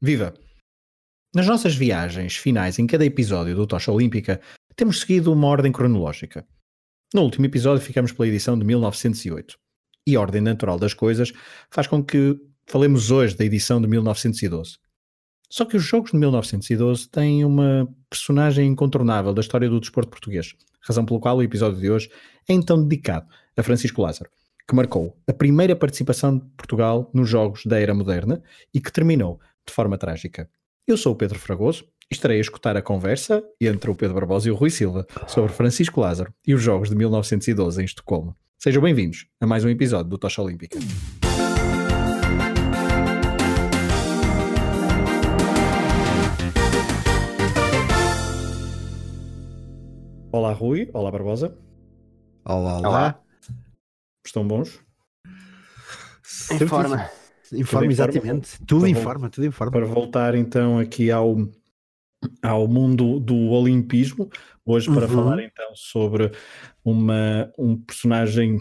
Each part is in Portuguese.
Viva! Nas nossas viagens finais em cada episódio do Tocha Olímpica, temos seguido uma ordem cronológica. No último episódio ficamos pela edição de 1908. E a ordem natural das coisas faz com que falemos hoje da edição de 1912. Só que os Jogos de 1912 têm uma personagem incontornável da história do desporto português, razão pela qual o episódio de hoje é então dedicado a Francisco Lázaro, que marcou a primeira participação de Portugal nos Jogos da Era Moderna e que terminou de forma trágica. Eu sou o Pedro Fragoso e estarei a escutar a conversa entre o Pedro Barbosa e o Rui Silva sobre Francisco Lázaro e os Jogos de 1912 em Estocolmo. Sejam bem-vindos a mais um episódio do Tocha Olímpica. Olá Rui, olá Barbosa. Olá, olá. Olá. Estão bons? Informa. Informa, exatamente. Tudo Para informa, tudo informa. Para voltar então aqui ao, ao mundo do olimpismo, hoje para Uhum. falar então sobre uma, um personagem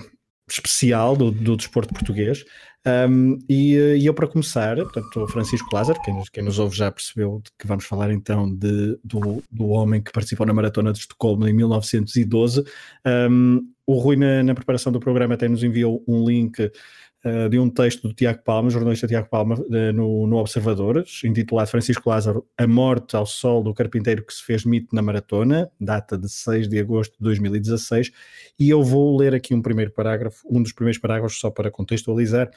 especial do, do desporto português. Um, e, e eu para começar, portanto, o Francisco Lázaro, quem, nos- quem nos ouve já percebeu que vamos falar então de, do, do homem que participou na Maratona de Estocolmo em 1912. Um, o Rui na, na preparação do programa até nos enviou um link uh, de um texto do Tiago Palma, jornalista Tiago Palma, uh, no, no Observador, intitulado Francisco Lázaro, A Morte ao Sol do Carpinteiro que se fez mito na Maratona, data de 6 de agosto de 2016, e eu vou ler aqui um primeiro parágrafo, um dos primeiros parágrafos só para contextualizar,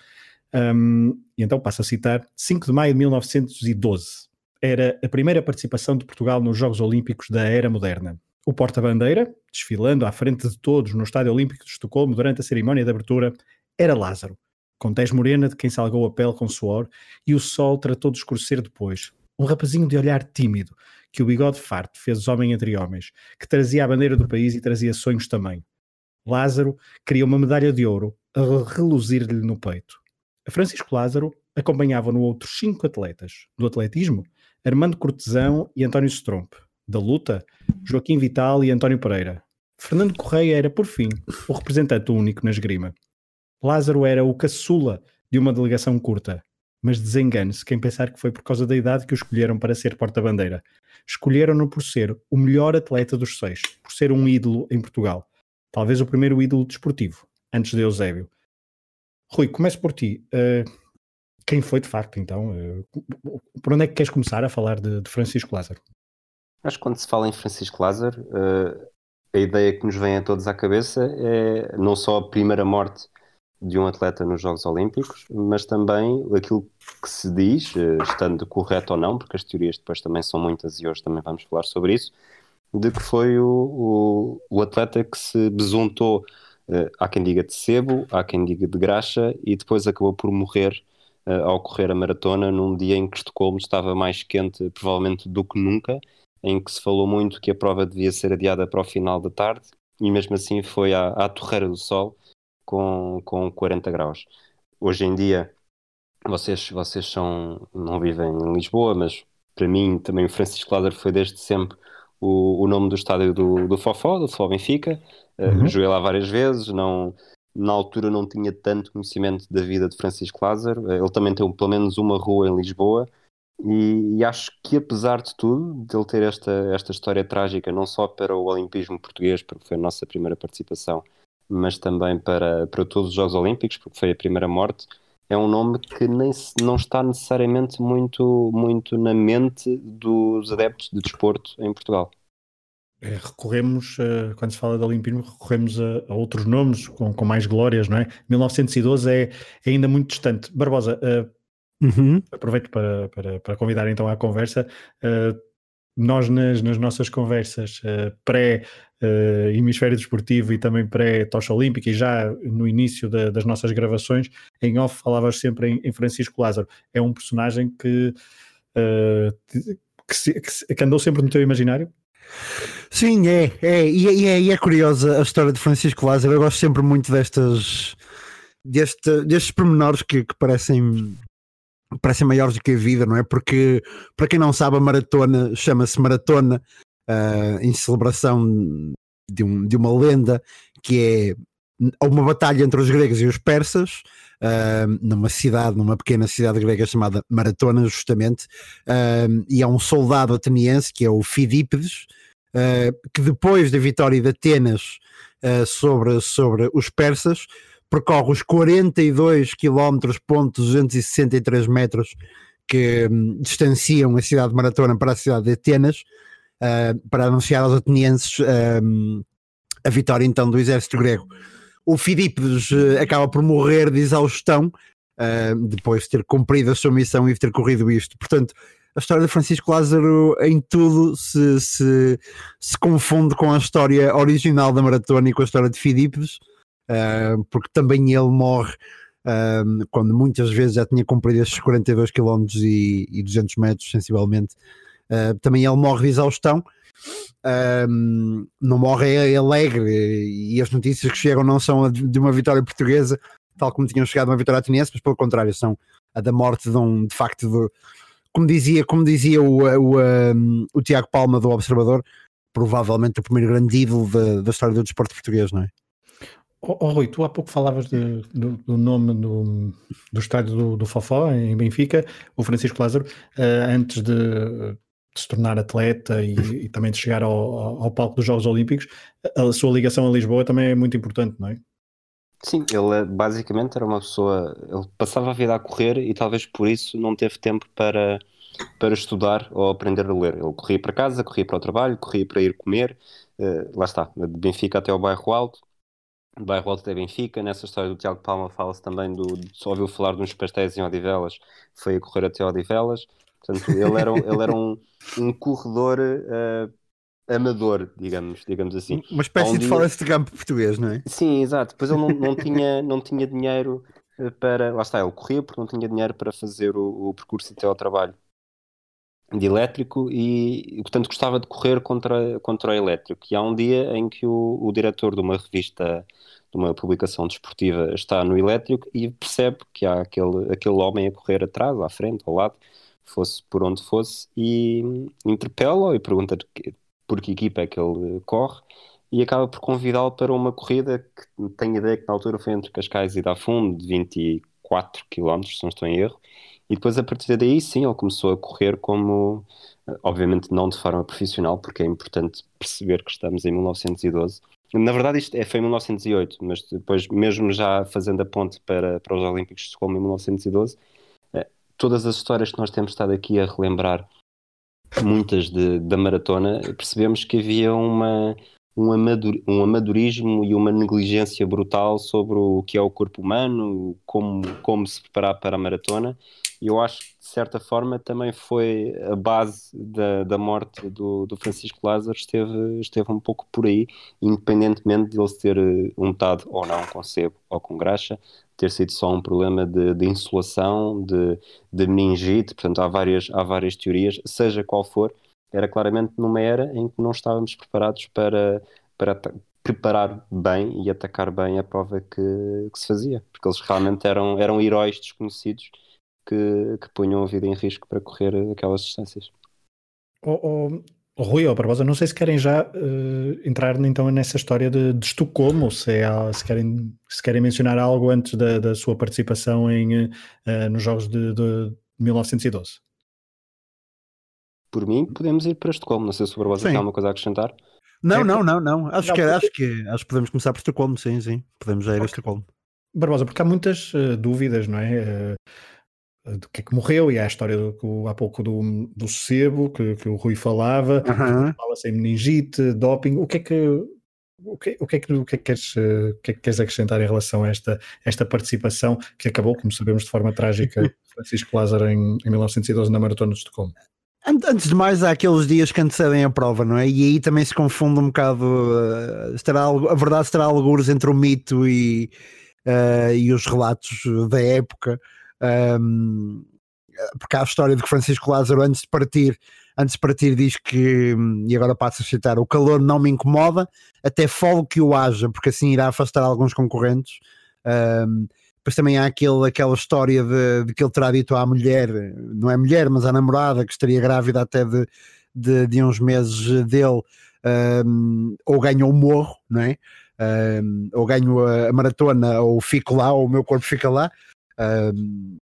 um, e então passo a citar, 5 de maio de 1912, era a primeira participação de Portugal nos Jogos Olímpicos da Era Moderna. O porta-bandeira, desfilando à frente de todos no Estádio Olímpico de Estocolmo durante a cerimónia de abertura, era Lázaro, com tez morena de quem salgou a pele com suor, e o sol tratou de escurecer depois. Um rapazinho de olhar tímido, que o bigode farto fez homem entre homens, que trazia a bandeira do país e trazia sonhos também. Lázaro queria uma medalha de ouro a reluzir-lhe no peito. A Francisco Lázaro acompanhavam-no outros cinco atletas. Do atletismo, Armando Cortesão e António Stromp. Da luta, Joaquim Vital e António Pereira. Fernando Correia era, por fim, o representante único na esgrima. Lázaro era o caçula de uma delegação curta, mas desengane-se quem pensar que foi por causa da idade que o escolheram para ser porta-bandeira. Escolheram-no por ser o melhor atleta dos seis, por ser um ídolo em Portugal. Talvez o primeiro ídolo desportivo, antes de Eusébio. Rui, começo por ti. Uh, quem foi de facto, então? Uh, por onde é que queres começar a falar de, de Francisco Lázaro? Acho que quando se fala em Francisco Lázaro, uh, a ideia que nos vem a todos à cabeça é não só a primeira morte de um atleta nos Jogos Olímpicos, mas também aquilo que se diz, uh, estando correto ou não, porque as teorias depois também são muitas e hoje também vamos falar sobre isso, de que foi o, o, o atleta que se besuntou, uh, há quem diga de sebo, há quem diga de graxa, e depois acabou por morrer uh, ao correr a maratona num dia em que Estocolmo estava mais quente, provavelmente, do que nunca, em que se falou muito que a prova devia ser adiada para o final da tarde, e mesmo assim foi à, à torreira do sol com, com 40 graus. Hoje em dia, vocês, vocês são, não vivem em Lisboa, mas para mim também o Francisco Lázaro foi desde sempre o, o nome do estádio do, do Fofó, do Futebol Benfica. Uhum. Uh, joguei lá várias vezes, não, na altura não tinha tanto conhecimento da vida de Francisco Lázaro. Ele também tem pelo menos uma rua em Lisboa. E, e, acho que apesar de tudo, de ele ter esta, esta história trágica, não só para o Olimpismo português, porque foi a nossa primeira participação, mas também para, para todos os Jogos Olímpicos, porque foi a primeira morte, é um nome que nem, não está necessariamente muito, muito na mente dos adeptos de desporto em Portugal. É, recorremos, uh, quando se fala de Olimpismo, recorremos a, a, outros nomes com, com mais glórias, não é? 1912 é, é ainda muito distante. Barbosa, uh, Uhum. Aproveito para, para, para, convidar então à conversa. Uh, nós, nas, nas, nossas conversas uh, pré-hemisfério uh, desportivo e também pré-tocha olímpica, e já no início da, das nossas gravações, em off falavas sempre em, em Francisco Lázaro. É um personagem que, que, se, que, se, que andou sempre no teu imaginário? Sim, é, é e, é, e é curiosa a história de Francisco Lázaro. Eu gosto sempre muito destas, deste, destes pormenores que, que parecem parecem maiores do que a vida, não é? Porque, para quem não sabe, a maratona chama-se maratona uh, em celebração de, um, de uma lenda que é uma batalha entre os gregos e os persas, uh, numa cidade, numa pequena cidade grega chamada Maratona, justamente, uh, e é um soldado ateniense que é o Fidípedes, que depois da vitória de Atenas sobre, sobre os persas, percorre os 42 km, ponto 263 metros que um, distanciam a cidade de Maratona para a cidade de Atenas, para anunciar aos atenienses a vitória então do exército grego o Filipe uh, acaba por morrer de exaustão uh, depois de ter cumprido a sua missão e de ter corrido isto. Portanto, a história de Francisco Lázaro em tudo se, se, se confunde com a história original da maratona e com a história de Filipes, uh, porque também ele morre uh, quando muitas vezes já tinha cumprido estes 42 km e, e 200 metros, sensivelmente. Uh, também ele morre de exaustão um, não morre alegre e as notícias que chegam não são de uma vitória portuguesa, tal como tinham chegado uma vitória ateniense, mas pelo contrário, são a da morte de um, de facto, de, como dizia, como dizia o, o, um, o Tiago Palma do Observador, provavelmente o primeiro grande ídolo da, da história do desporto português, não é? Oh, oh, Rui, tu há pouco falavas de, do, do, nome do, do estádio do, do Fofó, em Benfica, o Francisco Lázaro, uh, antes de, de se tornar atleta e, e também de chegar ao, ao, palco dos Jogos Olímpicos, a sua ligação a Lisboa também é muito importante, não é? Sim, ele basicamente era uma pessoa, ele passava a vida a correr e talvez por isso não teve tempo para, para estudar ou aprender a ler. Ele corria para casa, corria para o trabalho, corria para ir comer, uh, lá está, de Benfica até o bairro Alto, do bairro Alto até Benfica. Nessa história do Tiago Palma fala-se também do, só ouviu falar de uns pastéis em Odivelas, foi a correr até Odivelas. Portanto, ele era, ele era um, um corredor uh, amador, digamos, digamos assim. Uma espécie um de. Forrest Gump português, não é? Sim, exato. Depois ele não, não, tinha, não tinha dinheiro eh, para. Lá está, ele corria porque não tinha dinheiro para fazer o, o percurso até ao trabalho de elétrico e, portanto, gostava de correr contra, contra o elétrico. E há um dia em que o, o diretor de uma revista, de uma publicação desportiva, está no elétrico e percebe que há aquele, aquele homem a correr atrás, à frente, ao lado fosse por onde fosse, e interpela-o e pergunta por que equipa é que ele corre e acaba por convidá-lo para uma corrida que tenho ideia que na altura foi entre Cascais e Dafundo, de 24 km, se não estou em erro, e depois a partir daí sim ele começou a correr como, obviamente não de forma profissional, porque é importante perceber que estamos em 1912. Na verdade isto é, foi em 1908, mas depois mesmo já fazendo a ponte para, para os Olímpicos de Estocolmo em 1912, todas as histórias que nós temos estado aqui a relembrar, muitas de, da maratona, percebemos que havia uma, um, amadur, um amadorismo e uma negligência brutal sobre o que é o corpo humano, como, como se preparar para a maratona. E eu acho que, de certa forma, também foi a base da, da morte do, do Francisco Lázaro, esteve, esteve um pouco por aí, independentemente de ele ter untado ou não com sebo ou com graxa, ter sido só um problema de, de insolação, de, de meningite, portanto há várias, há várias teorias, seja qual for, era claramente numa era em que não estávamos preparados para, para preparar bem e atacar bem a prova que, que se fazia, porque eles realmente eram, eram heróis desconhecidos que, que punham a vida em risco para correr aquelas distâncias. Oh, oh, Rui ou Barbosa, não sei se querem já uh, entrar então nessa história de, de Estocolmo, se, é, se, querem, se querem mencionar algo antes da, da sua participação em, uh, nos Jogos de, de 1912. Por mim, podemos ir para Estocolmo. Não sei se o Barbosa sim. tem alguma coisa a acrescentar. Não, é, não, não, não. Acho, não, que, porque... acho, que, acho que podemos começar por Estocolmo, sim, sim. Podemos já ir okay. a Estocolmo. Barbosa, porque há muitas uh, dúvidas, não é? Do que é que morreu, e há a história do, há pouco do, do sebo que, que o Rui falava, uhum. fala-se em meningite, doping, o que é que o que, o, que é que, o, que é que queres, o que é que queres acrescentar em relação a esta, esta participação que acabou, como sabemos, de forma trágica, Francisco Lázaro em, em 1912 na Maratona de Estocolmo? Antes de mais, há aqueles dias que antecedem a prova, não é? E aí também se confunde um bocado. Uh, estará, a verdade estará algures entre o mito e, uh, e os relatos da época. Um, porque há a história de que Francisco Lázaro, antes de partir, antes de partir, diz que, e agora passo a citar: o calor não me incomoda, até folgo que o haja, porque assim irá afastar alguns concorrentes. Um, depois também há aquele, aquela história de, de, que ele terá dito à mulher, não é mulher, mas à namorada, que estaria grávida até de, de, de uns meses dele, um, ou ganhou um morro, não é? um, ou ganho a, a, maratona ou fico lá, ou o meu corpo fica lá. Um,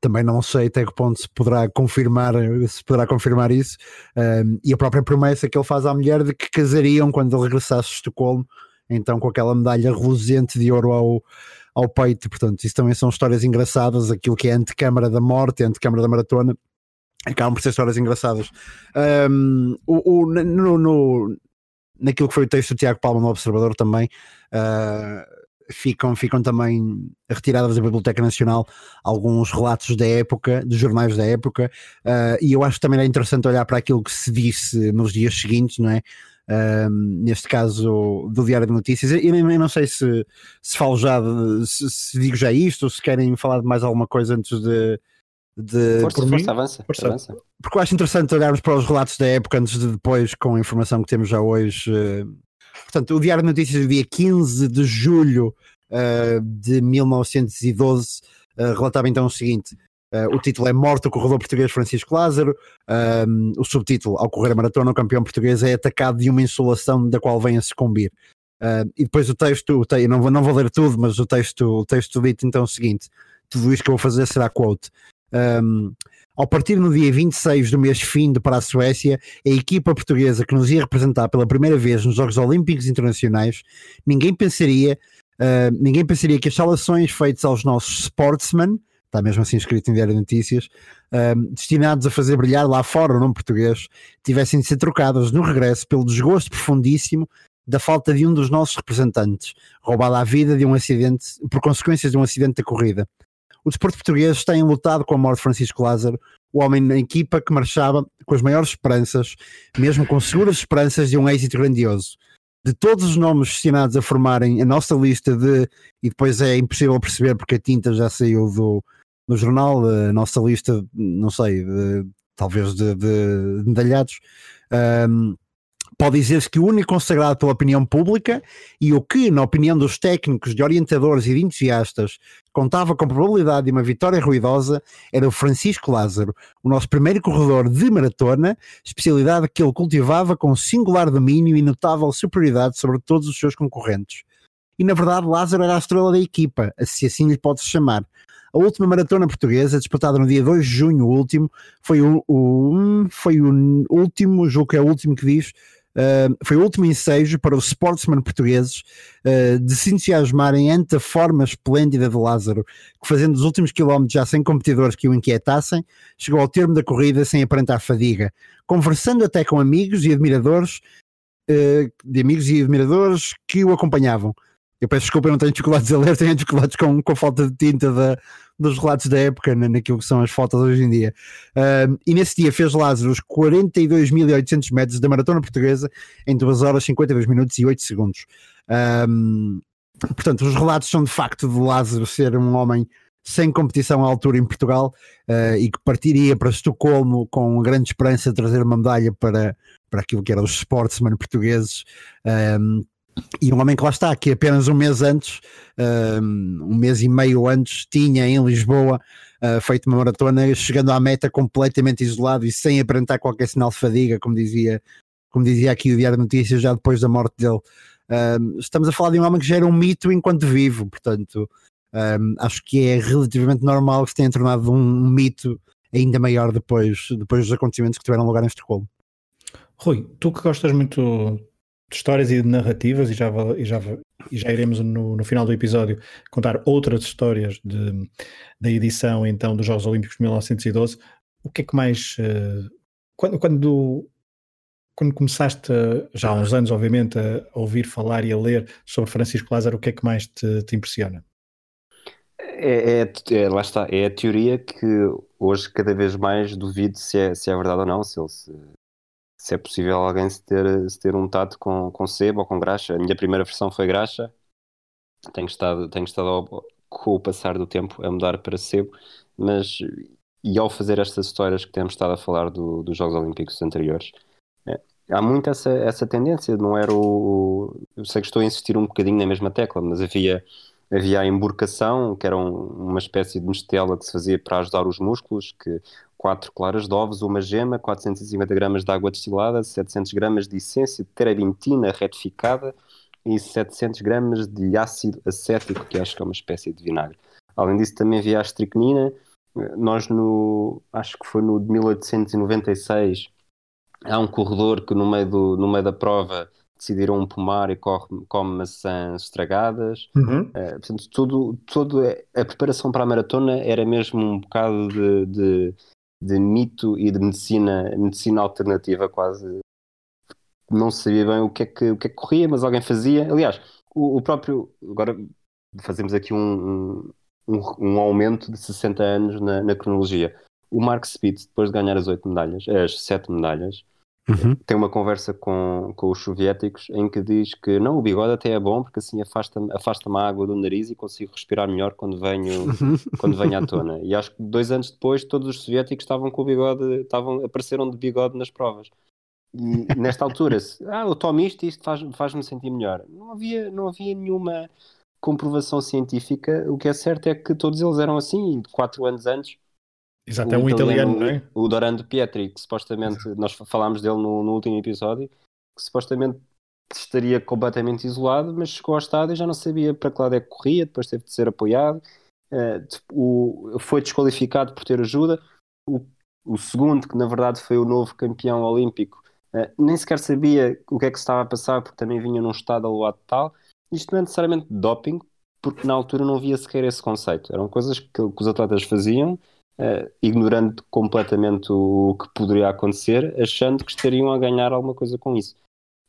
também não sei até que ponto se poderá confirmar, se poderá confirmar isso. Um, e a própria promessa que ele faz à mulher de que casariam quando ele regressasse a Estocolmo, então com aquela medalha reluzente de ouro ao, ao peito. Portanto, isso também são histórias engraçadas. Aquilo que é antecâmara da morte, antecâmara da maratona, acabam por ser histórias engraçadas. Um, o, o, no, no, naquilo que foi o texto do Tiago Palma no Observador também. Uh, ficam, ficam também retiradas da Biblioteca Nacional alguns relatos da época, dos jornais da época, uh, e eu acho que também é interessante olhar para aquilo que se disse nos dias seguintes, não é? Uh, neste caso do Diário de Notícias, e eu não sei se, se falo já, de, se, se, digo já isto, ou se querem falar de mais alguma coisa antes de. de força, por força, avança, força, avança. Porque eu acho interessante olharmos para os relatos da época antes de depois, com a informação que temos já hoje, uh, Portanto, o Diário de Notícias do dia 15 de julho uh, de 1912 uh, relatava então o seguinte: uh, o título é Morto o corredor português Francisco Lázaro. o subtítulo: Ao correr a maratona, o campeão português é atacado de uma insolação da qual vem a sucumbir. e depois o texto, o te não, vou, não vou ler tudo, mas o texto, o texto dito então é o seguinte: tudo isto que eu vou fazer será quote. Ao partir no dia 26 do mês fim de para a Suécia, a equipa portuguesa que nos ia representar pela primeira vez nos Jogos Olímpicos Internacionais, ninguém pensaria, uh, ninguém pensaria que as salações feitas aos nossos sportsmen, está mesmo assim escrito em Diário de Notícias, uh, destinados a fazer brilhar lá fora o nome português, tivessem de ser trocadas no regresso pelo desgosto profundíssimo da falta de um dos nossos representantes, roubado à vida de um acidente, por consequências de um acidente da corrida. O desporto português tem lutado com a morte de Francisco Lázaro, o homem na equipa que marchava com as maiores esperanças, mesmo com seguras esperanças de um êxito grandioso. De todos os nomes destinados a formarem a nossa lista de, e depois é impossível perceber porque a tinta já saiu do, do jornal, a nossa lista, não sei, de, talvez de, de medalhados. Um, pode dizer-se que o único consagrado pela opinião pública e o que, na opinião dos técnicos, de orientadores e de entusiastas, contava com probabilidade de uma vitória ruidosa, era o Francisco Lázaro, o nosso primeiro corredor de maratona, especialidade que ele cultivava com singular domínio e notável superioridade sobre todos os seus concorrentes. E na verdade, Lázaro era a estrela da equipa, se assim lhe pode-se chamar. A última maratona portuguesa, disputada no dia 2 de junho último, foi o, o, foi o último, julgo que é o último que diz, Foi o último ensejo para os sportsmen portugueses uh, de se entusiasmarem ante a forma esplêndida de Lázaro, que fazendo os últimos quilómetros já sem competidores que o inquietassem, chegou ao termo da corrida sem aparentar fadiga, conversando até com amigos e admiradores, uh, de amigos e admiradores que o acompanhavam. Eu peço desculpa, eu não tenho dificuldades a ler, tenho dificuldades com, com falta de tinta da, dos relatos da época, naquilo que são as fotos hoje em dia. E nesse dia fez Lázaro os 42.800 metros da maratona portuguesa em 2 horas 52 minutos e 8 segundos. Um, portanto, os relatos são de facto de Lázaro ser um homem sem competição à altura em Portugal uh, e que partiria para Estocolmo com grande esperança de trazer uma medalha para, para aquilo que eram os sportsmen portugueses. Um, e um homem que lá está, que apenas um mês antes, um mês e meio antes, tinha em Lisboa uh, feito uma maratona, chegando à meta completamente isolado e sem aparentar qualquer sinal de fadiga, como dizia, como dizia aqui o Diário de Notícias, já depois da morte dele. Estamos a falar de um homem que já era um mito enquanto vivo, portanto, acho que é relativamente normal que se tenha tornado um mito ainda maior depois, depois dos acontecimentos que tiveram lugar em Estocolmo. Rui, tu que gostas muito de histórias e de narrativas, e já, e já, e já iremos no, no final do episódio contar outras histórias de, da edição então dos Jogos Olímpicos de 1912. O que é que mais. Uh, quando, quando, quando começaste, já há uns anos, obviamente, a ouvir falar e a ler sobre Francisco Lázaro, o que é que mais te, te impressiona? É, é, é, lá está, é a teoria que hoje cada vez mais duvido se é, se é verdade ou não, se ele se, se é possível alguém se ter, se ter tato com, com sebo ou com graxa. A minha primeira versão foi graxa, tenho estado, tenho estado ao, com o passar do tempo a mudar para sebo, mas e ao fazer estas histórias que temos estado a falar do, dos Jogos Olímpicos anteriores, é, há muito essa, essa tendência, não era o. Eu sei que estou a insistir um bocadinho na mesma tecla, mas havia havia a emburcação, que era um, uma espécie de mistela que se fazia para ajudar os músculos, que quatro claras de ovos, uma gema, 450 gramas de água destilada, 700 gramas de essência de terebintina retificada, e 700 gramas de ácido acético, que acho que é uma espécie de vinagre. Além disso, também havia a estricnina. Nós, no, acho que foi no de 1896, há um corredor que no meio, do, no meio da prova decidiram pomar e corre, come maçãs estragadas. Uhum. Uh, portanto, tudo, tudo é, a preparação para a maratona era mesmo um bocado de, de, de, mito e de medicina, medicina alternativa, quase. Não sabia bem o que é que, o que, é que corria, mas alguém fazia. Aliás, o, o próprio. Agora fazemos aqui um, um, um, aumento de 60 anos na, na cronologia. O Mark Spitz, depois de ganhar as oito medalhas, as sete medalhas, Uhum. Tem uma conversa com, com os soviéticos em que diz que não, o bigode até é bom porque assim afasta-me afasta a água do nariz e consigo respirar melhor quando venho, quando venho à tona. E acho que dois anos depois todos os soviéticos estavam com o bigode, estavam, apareceram de bigode nas provas. E nesta altura, se, ah, eu tomo isto e isto faz-me faz sentir melhor. Não havia, não havia nenhuma comprovação científica. O que é certo é que todos eles eram assim, quatro anos antes Exato, é um italiano, italiano, não é? O Dorando Pietri, que supostamente, Exato. nós falámos dele no, no, último episódio, que supostamente estaria completamente isolado, mas chegou ao estádio e já não sabia para que lado é que corria, depois teve de ser apoiado, uh, o, foi desqualificado por ter ajuda. O, o, segundo, que na verdade foi o novo campeão olímpico, uh, nem sequer sabia o que é que se estava a passar, porque também vinha num estado aluado tal. Isto não é necessariamente doping, porque na altura não havia sequer esse conceito. Eram coisas que, que os atletas faziam uh, ignorando completamente o, que poderia acontecer, achando que estariam a ganhar alguma coisa com isso.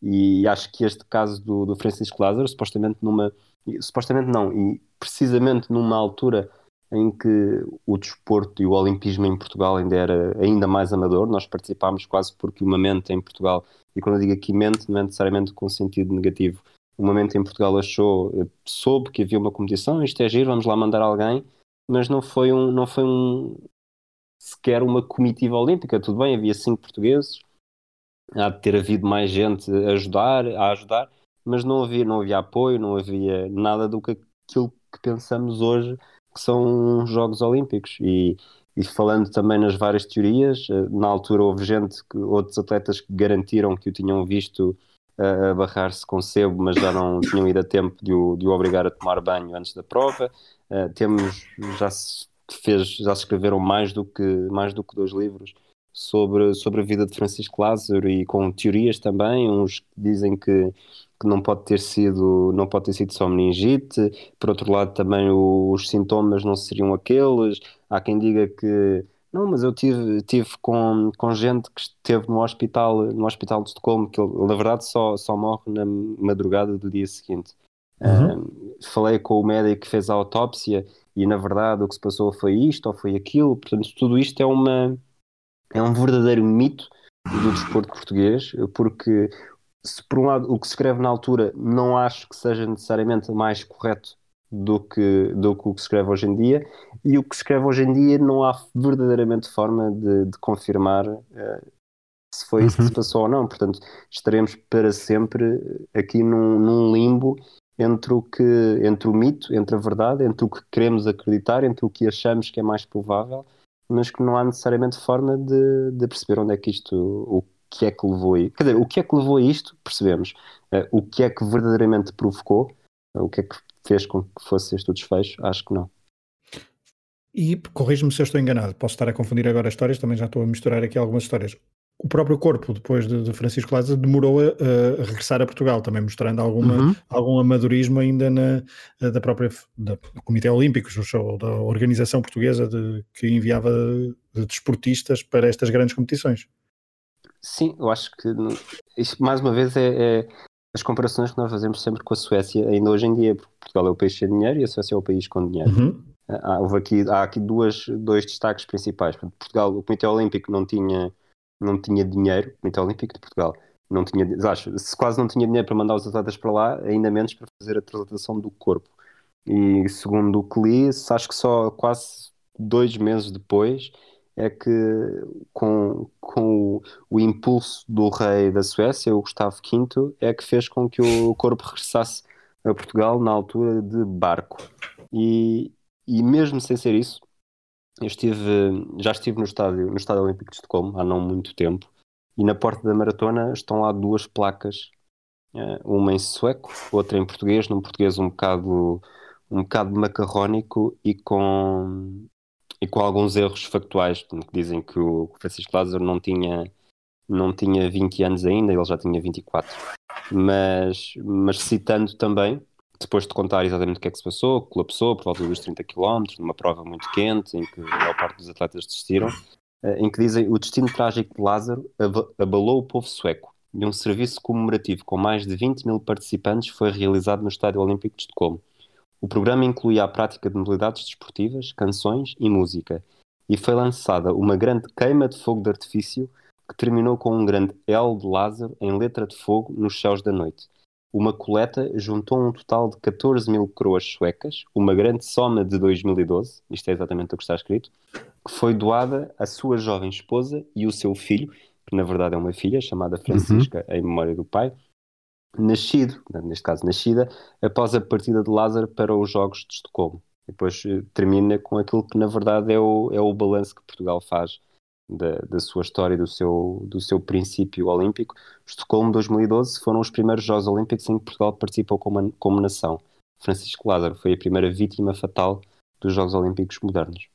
E acho que este caso do, do Francisco Lázaro, supostamente numa. Supostamente não, e precisamente numa altura em que o desporto e o olimpismo em Portugal ainda era ainda mais amador, nós participámos quase porque uma mente em Portugal, e quando eu digo aqui mente, não é necessariamente com sentido negativo, uma mente em Portugal achou, soube que havia uma competição, isto é giro, vamos lá mandar alguém, mas não foi um, não foi um sequer uma comitiva olímpica. Tudo bem, havia cinco portugueses, há de ter havido mais gente a ajudar, a ajudar, mas não havia, não havia apoio, não havia nada do que aquilo que pensamos hoje que são os Jogos Olímpicos. E, e falando também nas várias teorias, eh, na altura houve gente, que, outros atletas que garantiram que o tinham visto a barrar-se com sebo, mas já não tinham ido a tempo de o, de o obrigar a tomar banho antes da prova. Uh, temos, já se fez, já se escreveram mais do que, mais do que dois livros sobre, sobre a vida de Francisco Lázaro e com teorias também, uns dizem que, que não pode ter sido não pode ter sido só meningite, por outro lado também os sintomas não seriam aqueles, há quem diga que não, mas eu tive, tive com, com gente que esteve no hospital, no hospital de Estocolmo, que ele, na verdade só, só morre na madrugada do dia seguinte. Uhum. Uh, falei com o médico que fez a autópsia e na verdade o que se passou foi isto ou foi aquilo, portanto tudo isto é uma é um verdadeiro mito do desporto português, porque se por um lado o que se escreve na altura não acho que seja necessariamente mais correto do que, do que o que se escreve hoje em dia, e o que se escreve hoje em dia não há verdadeiramente forma de, de confirmar uh, se foi isso que se uhum. passou ou não. Portanto, estaremos para sempre aqui num, num, limbo entre o, que, entre o mito, entre a verdade, entre o que queremos acreditar, entre o que achamos que é mais provável, mas que não há necessariamente forma de, de perceber onde é que isto, o que é que levou a Quer dizer, o que é que levou a isto, percebemos. Uh, o que é que verdadeiramente provocou, uh, o que é que fez com que fosse este o desfecho? Acho que não. E corrijo-me se eu estou enganado, posso estar a confundir agora histórias, também já estou a misturar aqui algumas histórias. O próprio corpo, depois de, de Francisco Lázaro, demorou a, a, regressar a Portugal, também mostrando alguma, uhum. algum amadorismo ainda na, da própria da, do Comitê Olímpico, da organização portuguesa de, que enviava de desportistas para estas grandes competições. Sim, eu acho que isto mais uma vez é, é as comparações que nós fazemos sempre com a Suécia, ainda hoje em dia, porque Portugal é o país sem dinheiro e a Suécia é o país com dinheiro. Uhum. Há, houve aqui, há aqui duas, dois destaques principais. Portugal, o Comitê Olímpico não tinha, não tinha dinheiro, Comitê Olímpico de Portugal não tinha, acho, se quase não tinha dinheiro para mandar os atletas para lá, ainda menos para fazer a translatação do corpo. E segundo o que li, acho que só quase dois meses depois é que com, com o, o, impulso do rei da Suécia, o Gustavo V, é que fez com que o corpo regressasse a Portugal na altura de barco. E, e mesmo sem ser isso, eu estive, já estive no estádio, no estádio Olímpico de Estocolmo há não muito tempo e na porta da maratona estão lá duas placas uma em sueco, outra em português, num português um bocado, um bocado macarrónico e com, e com alguns erros factuais, que dizem que o Francisco Lázaro não tinha, não tinha 20 anos ainda, ele já tinha 24. Mas, mas citando também, depois de contar exatamente o que é que se passou, colapsou por volta dos 30 km, numa prova muito quente, em que a maior parte dos atletas desistiram, eh, em que dizem o destino trágico de Lázaro abalou o povo sueco e um serviço comemorativo com mais de 20 mil participantes foi realizado no Estádio Olímpico de Estocolmo. O programa incluía a prática de modalidades desportivas, canções e música, e foi lançada uma grande queima de fogo de artifício que terminou com um grande L de Lázaro em letra de fogo nos céus da noite. Uma coleta juntou um total de 14 mil coroas suecas, uma grande soma de 2012, isto é exatamente o que está escrito, que foi doada à sua jovem esposa e o seu filho, que na verdade é uma filha, chamada Francisca, uhum. em memória do pai, nascido, neste caso nascida, após a partida de Lázaro para os Jogos de Estocolmo. E depois eh, termina com aquilo que na verdade é o, é o balanço que Portugal faz da, da sua história e do seu, do seu princípio olímpico. Estocolmo 2012 foram os primeiros Jogos Olímpicos em que Portugal participou como, como nação. Francisco Lázaro foi a primeira vítima fatal dos Jogos Olímpicos modernos.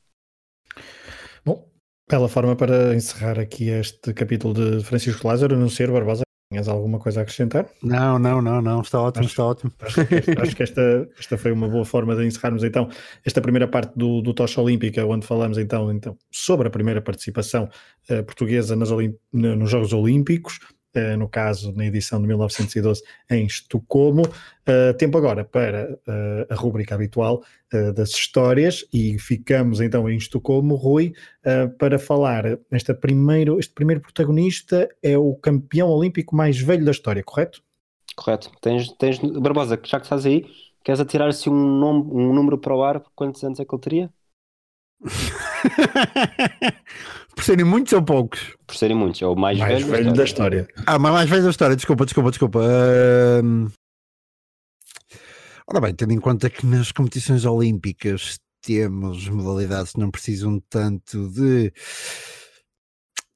Bom, bela forma para encerrar aqui este capítulo de Francisco Lázaro, não ser Barbosa. Tinhas alguma coisa a acrescentar? Não, não, não, não, está ótimo, acho, está ótimo. Acho que, esta, acho que esta, esta foi uma boa forma de encerrarmos então esta primeira parte do, do Tocha Olímpica, onde falamos então, então sobre a primeira participação uh, portuguesa nas nos Jogos Olímpicos, no caso na edição de 1912 em Estocolmo. Uh, tempo agora para uh, a rúbrica habitual das histórias e ficamos então em Estocolmo, Rui, para falar. Este primeiro, este primeiro protagonista é o campeão olímpico mais velho da história, correto? Correto. Tens, tens Barbosa, já que estás aí, queres atirar-se um, um número para o ar? Quantos anos é que ele teria? Por serem muitos ou poucos? Por serem muitos, é o mais, mais velho, velho da, história. da história. Ah, mas mais velho da história, desculpa, desculpa, desculpa. Uh... Ora bem, tendo em conta que nas competições olímpicas temos modalidades que não precisam tanto de,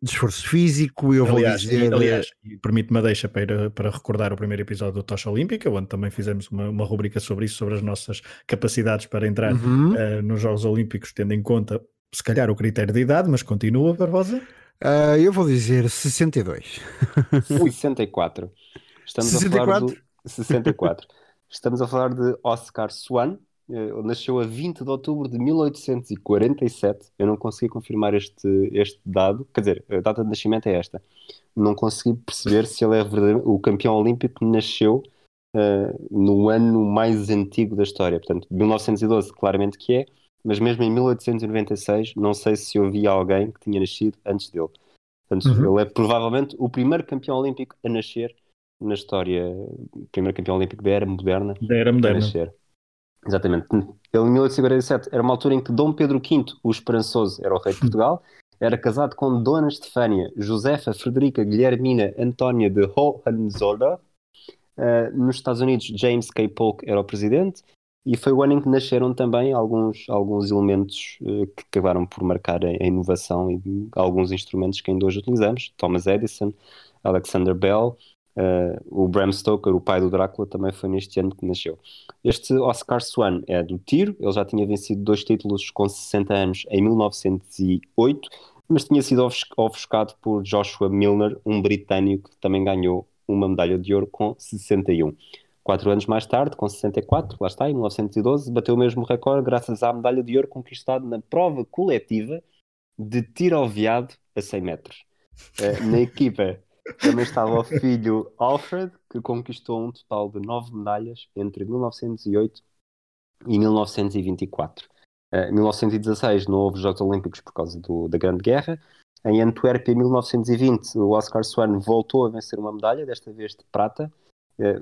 de esforço físico, eu aliás, vou dizer... Aliás, permite-me a deixa para, para recordar o primeiro episódio do Tocha Olímpica, onde também fizemos uma, uma rubrica sobre isso, sobre as nossas capacidades para entrar uhum. uh, nos Jogos Olímpicos, tendo em conta se calhar o critério de idade, mas continua, Barbosa? Uh, eu vou dizer 62. 64. Estamos 64? a falar do 64. Estamos a falar de Oscar Swan. Ele nasceu a 20 de outubro de 1847. Eu não consegui confirmar este, este dado. Quer dizer, a data de nascimento é esta. Não consegui perceber se ele é o campeão olímpico que nasceu uh, no ano mais antigo da história. Portanto, 1912, claramente que é mas mesmo em 1896 não sei se havia alguém que tinha nascido antes dele. Portanto, uhum. ele é provavelmente o primeiro campeão olímpico a nascer na história, o primeiro campeão olímpico da era moderna. Da era moderna. A nascer. Exatamente. Ele em 1847 era uma altura em que Dom Pedro V, o Esperançoso, era o rei de Portugal, era casado com Dona Estefânia, Josefa Frederica Guilhermina Antónia de Hohenzollern. Uh, nos Estados Unidos, James K. Polk era o presidente e foi o ano em que nasceram também alguns, alguns elementos uh, que acabaram por marcar a, a, inovação e alguns instrumentos que ainda hoje utilizamos. Thomas Edison, Alexander Bell, uh, o Bram Stoker, o pai do Drácula, também foi neste ano que nasceu. Este Oscar Swan é do tiro, ele já tinha vencido dois títulos com 60 anos em 1908, mas tinha sido ofuscado por Joshua Milner, um britânico que também ganhou uma medalha de ouro com 61. Quatro anos mais tarde, com 64, lá está, em 1912, bateu o mesmo recorde graças à medalha de ouro conquistada na prova coletiva de tiro ao veado a 100 metros. Uh, na equipa também estava o filho Alfred, que conquistou um total de nove medalhas entre 1908 e 1924. Eh, em 1916 não houve Jogos Olímpicos por causa do, da Grande Guerra. Em Antuérpia, em 1920, o Oscar Swan voltou a vencer uma medalha, desta vez de prata, eh,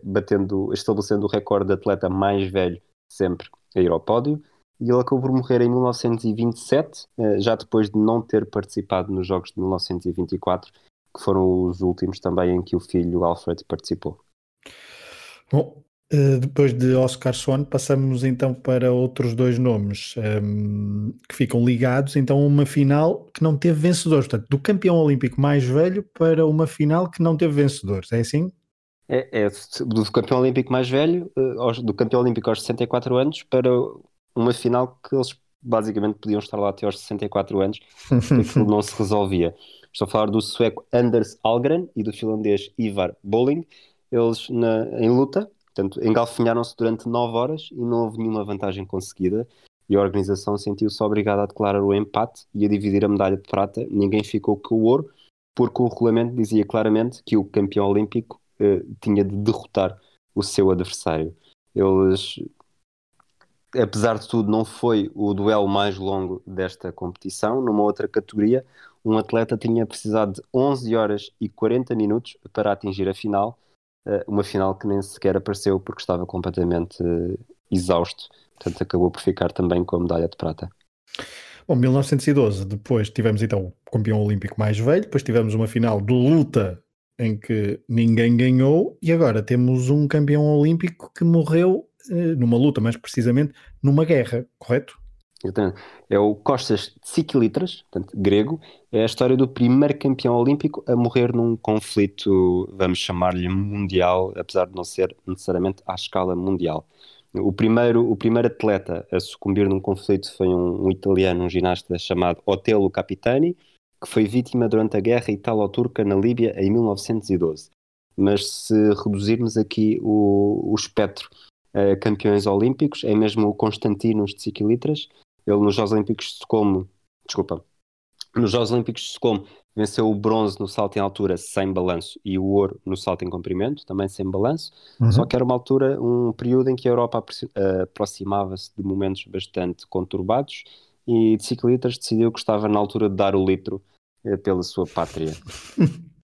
batendo, estabelecendo o recorde de atleta mais velho sempre a ir ao pódio. E ele acabou por morrer em 1927, eh, já depois de não ter participado nos Jogos de 1924, que foram os últimos também em que o filho Alfred participou. Bom, eh, depois de Oscar Swan, passamos então para outros dois nomes um, ehm, que ficam ligados então uma final que não teve vencedores, portanto, do campeão olímpico mais velho para uma final que não teve vencedores, é assim? É, é, do campeão olímpico mais velho, uh, do campeão olímpico aos 64 anos, para uma final que eles basicamente podiam estar lá até aos 64 anos, aquilo não se resolvia. Estou a falar do sueco Anders Algren e do finlandês Ivar Bolling. Eles, na, em luta, portanto, engalfinharam-se durante 9 horas e não houve nenhuma vantagem conseguida. E a organização sentiu-se obrigada a declarar o empate e a dividir a medalha de prata. Ninguém ficou com o ouro, porque o regulamento dizia claramente que o campeão olímpico eh, tinha de derrotar o seu adversário. Eles apesar de tudo, não foi o duelo mais longo desta competição. Numa outra categoria, um atleta tinha precisado de 11 horas e 40 minutos para atingir a final, eh, uma final que nem sequer apareceu porque estava completamente eh, exausto. Portanto, acabou por ficar também com a medalha de prata. Bom, 1912, depois tivemos então o campeão olímpico mais velho, depois tivemos uma final de luta em que ninguém ganhou, e agora temos um campeão olímpico que morreu eh, numa luta, mais precisamente numa guerra, correto? É o Costas Tsikilitras, portanto, grego, é a história do primeiro campeão olímpico a morrer num conflito, vamos chamar-lhe mundial, apesar de não ser necessariamente à escala mundial. O primeiro, o primeiro atleta a sucumbir num conflito foi um, um italiano, um ginasta chamado Otello Capitani, que foi vítima durante a guerra italo-turca na Líbia em 1912. Mas se reduzirmos aqui o, o espectro uh, campeões olímpicos, é mesmo o Constantinos de Ciclitras. Ele nos Jogos Olímpicos de Estocolmo, desculpa, nos Jogos Olímpicos de Estocolmo venceu o bronze no salto em altura sem balanço e o ouro no salto em comprimento, também sem balanço. Uhum. Só que era uma altura, um período em que a Europa eh, aproximava-se de momentos bastante conturbados e de decidiu que estava na altura de dar o litro eh, pela sua pátria.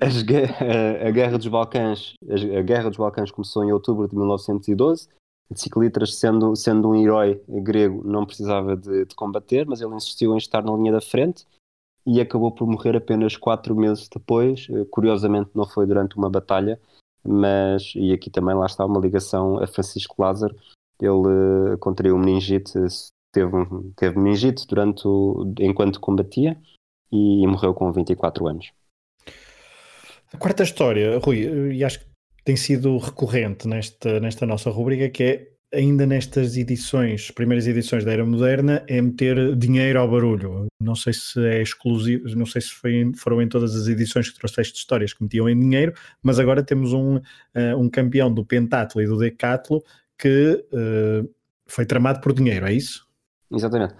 As, a, a, Guerra dos Balcãs, a, a, Guerra dos Balcãs começou em outubro de 1912. Ciclitras, sendo, sendo um herói grego, não precisava de, de, combater, mas ele insistiu em estar na linha da frente e acabou por morrer apenas quatro meses depois. Eh, curiosamente, não foi durante uma batalha, mas, e aqui também lá está uma ligação a Francisco Lázaro. Ele uh, contraiu meningite, teve, teve meningite durante o, enquanto combatia e, e morreu com 24 anos. A quarta história, Rui, e acho que tem sido recorrente nesta, nesta nossa rubrica, que é ainda nestas edições, primeiras edições da era moderna, é meter dinheiro ao barulho. Não sei se é exclusivo, não sei se foi, foram em todas as edições que trouxeste histórias que metiam em dinheiro, mas agora temos um, uh, um campeão do pentatlo e do decatlo que uh, foi tramado por dinheiro, é isso? Exatamente.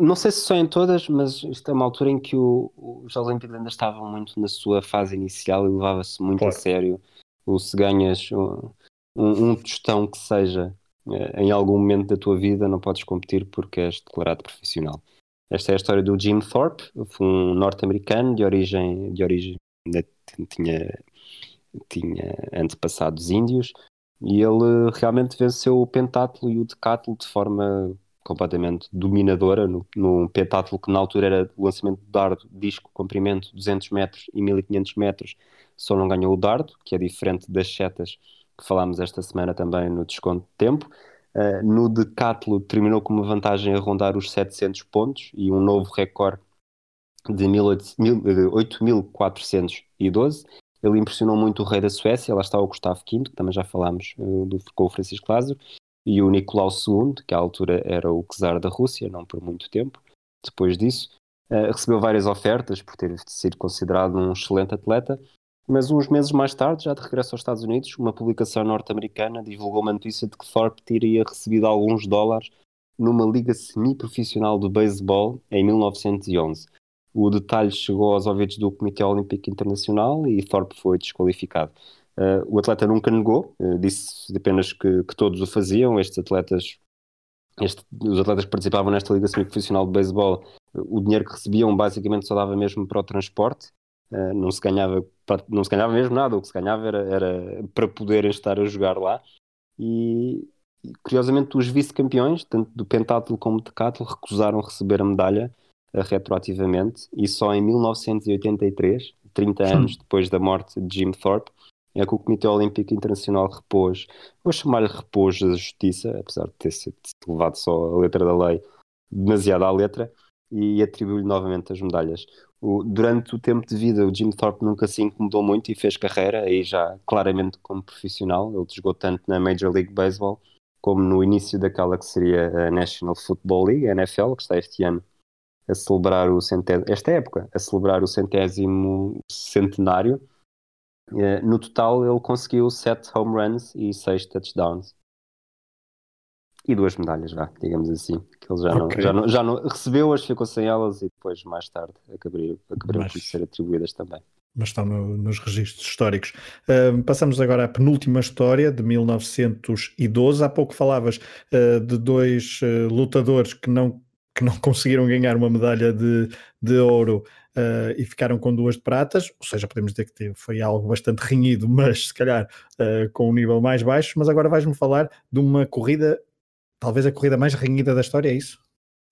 Não sei se só em todas, mas isto é uma altura em que o, os Olímpicos ainda estavam muito na sua fase inicial e levava-se muito claro. a sério. O se ganhas um, um, tostão que seja eh, em algum momento da tua vida, não podes competir porque és declarado profissional. Esta é a história do Jim Thorpe, foi um norte-americano de origem, de origem tinha, tinha antepassados índios e ele realmente venceu o pentatlo e o decatlo de forma completamente dominadora no, no pentatlo que na altura era lançamento do dardo, disco, comprimento 200 metros e 1500 metros, só não ganhou o dardo, que é diferente das setas que falámos esta semana também no desconto de tempo. Uh, no decatlo terminou com uma vantagem a rondar os 700 pontos e um novo recorde de 8.412. Ele impressionou muito o rei da Suécia, lá está o Gustavo V, que também já falámos uh, do, com o Francisco Lázaro, e o Nicolau II, que à altura era o czar da Rússia, não por muito tempo, depois disso, uh, recebeu várias ofertas por ter sido considerado um excelente atleta, mas uns meses mais tarde, já de regresso aos Estados Unidos, uma publicação norte-americana divulgou uma notícia de que Thorpe teria recebido alguns dólares numa liga semi-profissional de beisebol em 1911. O detalhe chegou aos ouvidos do Comitê Olímpico Internacional e Thorpe foi desqualificado. Uh, o atleta nunca negou, uh, disse apenas que, que, todos o faziam. Estes atletas, este, os atletas que participavam nesta liga semi-profissional de beisebol, o dinheiro que recebiam basicamente só dava mesmo para o transporte, uh, não, se ganhava, não se ganhava mesmo nada, o que se ganhava era, era para poderem estar a jogar lá. E, curiosamente, os vice-campeões, tanto do pentatlo como do decatlo, recusaram receber a medalha retroativamente e só em 1983, 30 anos depois da morte de Jim Thorpe, é que o Comitê Olímpico Internacional repôs, vou chamar-lhe repôs da justiça, apesar de ter sido levado só a letra da lei demasiado à letra, e atribuiu-lhe novamente as medalhas. O, durante o tempo de vida, o Jim Thorpe nunca se incomodou muito e fez carreira, aí já claramente como profissional. Ele jogou tanto na Major League Baseball como no início daquela que seria a National Football League, a NFL, que está este ano a celebrar o centésimo, esta época, a celebrar o centésimo centenário. Eh, no total, ele conseguiu 7 home runs e 6 touchdowns e duas medalhas, vá, digamos assim. Que ele já, okay. não, já, não, já não recebeu-as, ficou sem elas e depois, mais tarde, acabaram, acabaram Mas... por ser atribuídas também. Mas estão no, nos registros históricos. Uh, passamos agora à penúltima história de 1912. Há pouco falavas uh, de dois uh, lutadores que não, que não conseguiram ganhar uma medalha de, de ouro Uh, e ficaram com duas de pratas, ou seja, podemos dizer que foi algo bastante renhido, mas se calhar uh, com um nível mais baixo. Mas agora vais-me falar de uma corrida talvez a corrida mais renhida da história, é isso?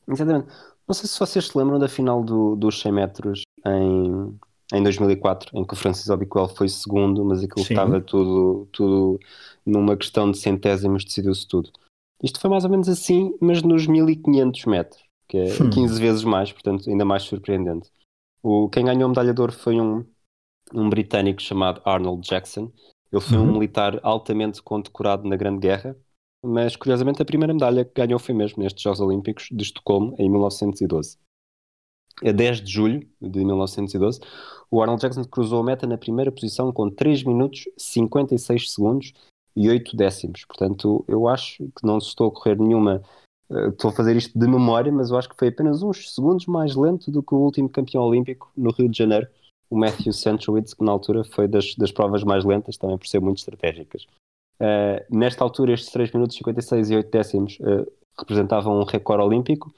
Exatamente. Não sei se vocês se lembram da final do, dos 100 metros em, em 2004, em que o Francis Obiquel foi segundo, mas aquilo Sim. estava tudo, tudo numa questão de centésimos, decidiu-se tudo. Isto foi mais ou menos assim, mas nos 1500 metros, que é hum. 15 vezes mais, portanto, ainda mais surpreendente. O, quem ganhou a medalha de ouro foi um, um britânico chamado Arnold Jackson. Ele foi uhum. um militar altamente condecorado na Grande Guerra mas curiosamente a primeira medalha que ganhou foi mesmo nestes Jogos Olímpicos de Estocolmo em 1912. A 10 de julho de 1912, o Arnold Jackson cruzou a meta na primeira posição com 3 minutos 56 segundos e 8 décimos. Portanto, eu acho que não se estou a correr nenhuma. Uh, estou a fazer isto de memória, mas eu acho que foi apenas uns segundos mais lento do que o último campeão olímpico no Rio de Janeiro, o Matthew Centrowitz, que na altura foi das, das provas mais lentas, também por ser muito estratégicas. Uh, nesta altura, estes 3 minutos 56 e 8 décimos uh, representavam um recorde olímpico,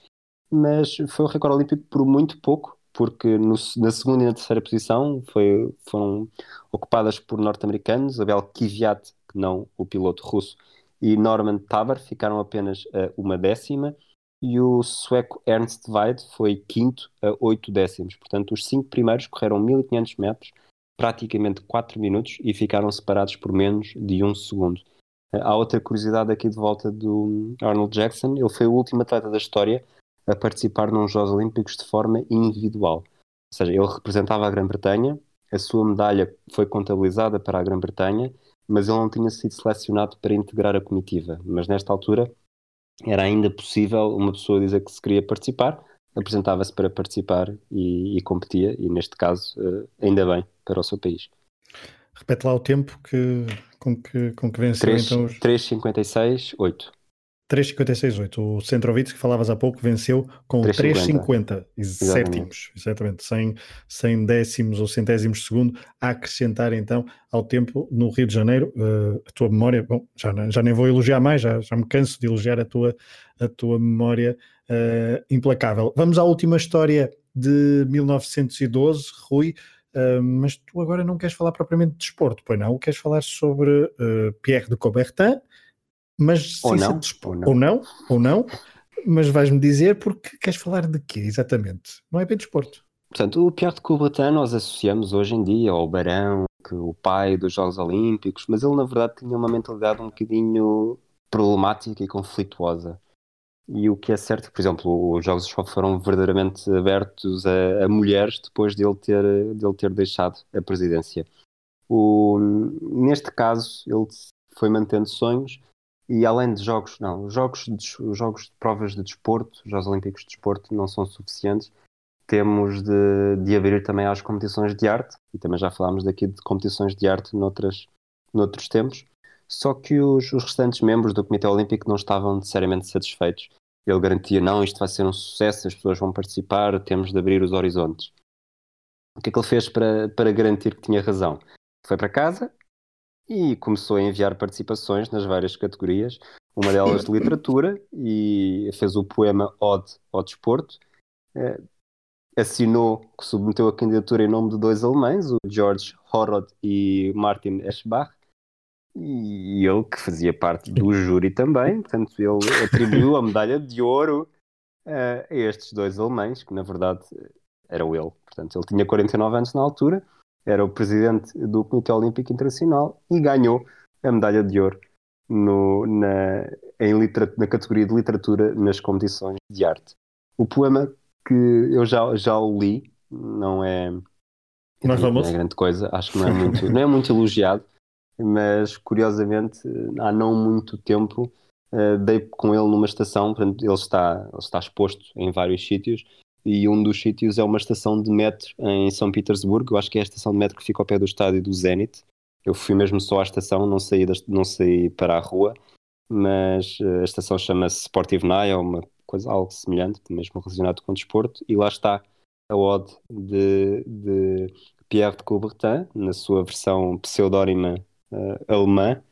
mas foi um recorde olímpico por muito pouco, porque no, na segunda e na terceira posição foi, foram ocupadas por norte-americanos, Abel Kvyat, que não o piloto russo, e Norman Tabar ficaram apenas a uma décima, e o sueco Ernst Weid foi quinto a 8 décimos. Portanto, os cinco primeiros correram 1500 metros praticamente 4 minutos e ficaram separados por menos de um segundo. Há outra curiosidade aqui de volta do Arnold Jackson, ele foi o último atleta da história a participar nos Jogos Olímpicos de forma individual. Ou seja, ele representava a Grã-Bretanha, a sua medalha foi contabilizada para a Grã-Bretanha, mas ele não tinha sido selecionado para integrar a comitiva. Mas nesta altura era ainda possível uma pessoa dizer que se queria participar, apresentava-se para participar e, e, competia, e neste caso, uh, ainda bem, para o seu país. Repete lá o tempo que, com, que, com que venceu 3, então os... 3,56, 8. 3,56,8. O Centrovic, que falavas há pouco, venceu com 3,50 certinhos, exatamente, sem, sem décimos ou centésimos de segundo, a acrescentar então ao tempo no Rio de Janeiro. Uh, a tua memória, bom, já, já nem vou elogiar mais, já, já me canso de elogiar a tua, a tua memória uh, implacável. Vamos à última história de 1912, Rui. Uh, mas tu agora não queres falar propriamente de desporto, pois não? Queres falar sobre Pierre de Coubertin, mas ou não, ou não, ou não, ou não, mas vais-me dizer porque queres falar de quê exatamente? Não é bem desporto. Portanto, o Pierre de Coubertin nós associamos hoje em dia ao Barão, que o pai dos Jogos Olímpicos, mas ele na verdade tinha uma mentalidade um bocadinho problemática e conflituosa. E o que é certo, por exemplo, os Jogos só foram verdadeiramente abertos a, a mulheres depois de ele ter, de ele ter deixado a presidência. O, neste caso, ele foi mantendo sonhos e além de jogos, não, os jogos de, os jogos de provas de desporto, os Jogos Olímpicos de Desporto não são suficientes. Temos de, de abrir também às competições de arte, e também já falámos daqui de competições de arte noutras, noutros tempos. Só que os, os restantes membros do Comitê Olímpico não estavam necessariamente satisfeitos. Ele garantia: não, isto vai ser um sucesso, as pessoas vão participar, temos de abrir os horizontes. O que é que ele fez para, para garantir que tinha razão? Foi para casa, e começou a enviar participações nas várias categorias, uma delas de literatura, e fez o poema Ode ao Desporto. Eh, assinou, submeteu a candidatura em nome de dois alemães, o George Horrod e Martin Eschbach, e ele que fazia parte do júri também, portanto ele atribuiu a medalha de ouro uh, a estes dois alemães, que na verdade era ele. Portanto, ele tinha 49 anos na altura, era o presidente do Comitê Olímpico Internacional e ganhou a medalha de ouro no, na, na categoria de literatura nas competições de arte. O poema que eu já, já o li, não é, não é, não é grande coisa, acho que não é muito, não é muito elogiado, mas curiosamente há não muito tempo uh, dei com ele numa estação, portanto, ele está, ele está exposto em vários sítios e um dos sítios é uma estação de metro em São Petersburgo, eu acho que é a estação de metro que fica ao pé do estádio do Zenit. Eu fui mesmo só à estação, não saí, da, não saí para a rua, mas uh, a estação chama-se Sportive Naya, uma coisa algo semelhante, mesmo relacionado com o desporto, e lá está a ode de, de Pierre de Coubertin, na sua versão pseudónima uh, alemã,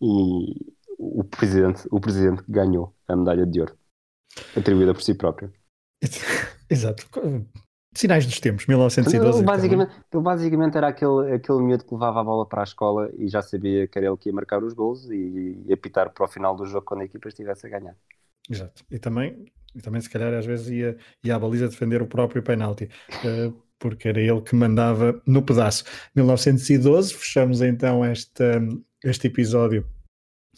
e o presidente, o presidente ganhou a medalha de ouro, atribuída por si próprio. Exato. Sinais dos tempos, 1912. Ele basicamente, ele basicamente era aquele, aquele miúdo que levava a bola para a escola e já sabia que era ele que ia marcar os gols e, e apitar para o final do jogo quando a equipa estivesse a ganhar. Exato. E também, e também se calhar às vezes ia, ia à baliza defender o próprio penalti, uh, porque era ele que mandava no pedaço. 1912, fechamos então esta, este episódio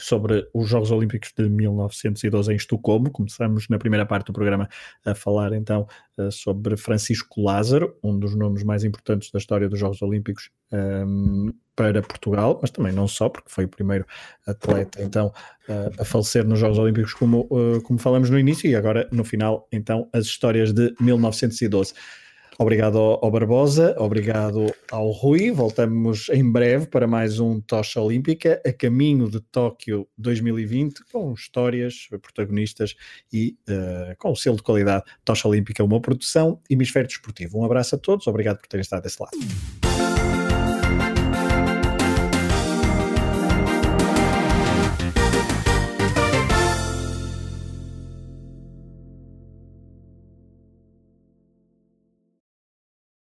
sobre os Jogos Olímpicos de 1912 em Estocolmo. Começamos na primeira parte do programa a falar então eh, sobre Francisco Lázaro, um dos nomes mais importantes da história dos Jogos Olímpicos um, ehm, para Portugal, mas também não só, porque foi o primeiro atleta então uh, a falecer nos Jogos Olímpicos, como, uh, como falamos no início, e agora no final então as histórias de 1912. Obrigado ao, Barbosa, obrigado ao Rui. Voltamos em breve para mais um Tocha Olímpica a caminho de Tóquio 2020 com histórias, protagonistas e uh, com o selo de qualidade Tocha Olímpica, uma produção Hemisfério Desportivo. Um abraço a todos, obrigado por terem estado desse lado.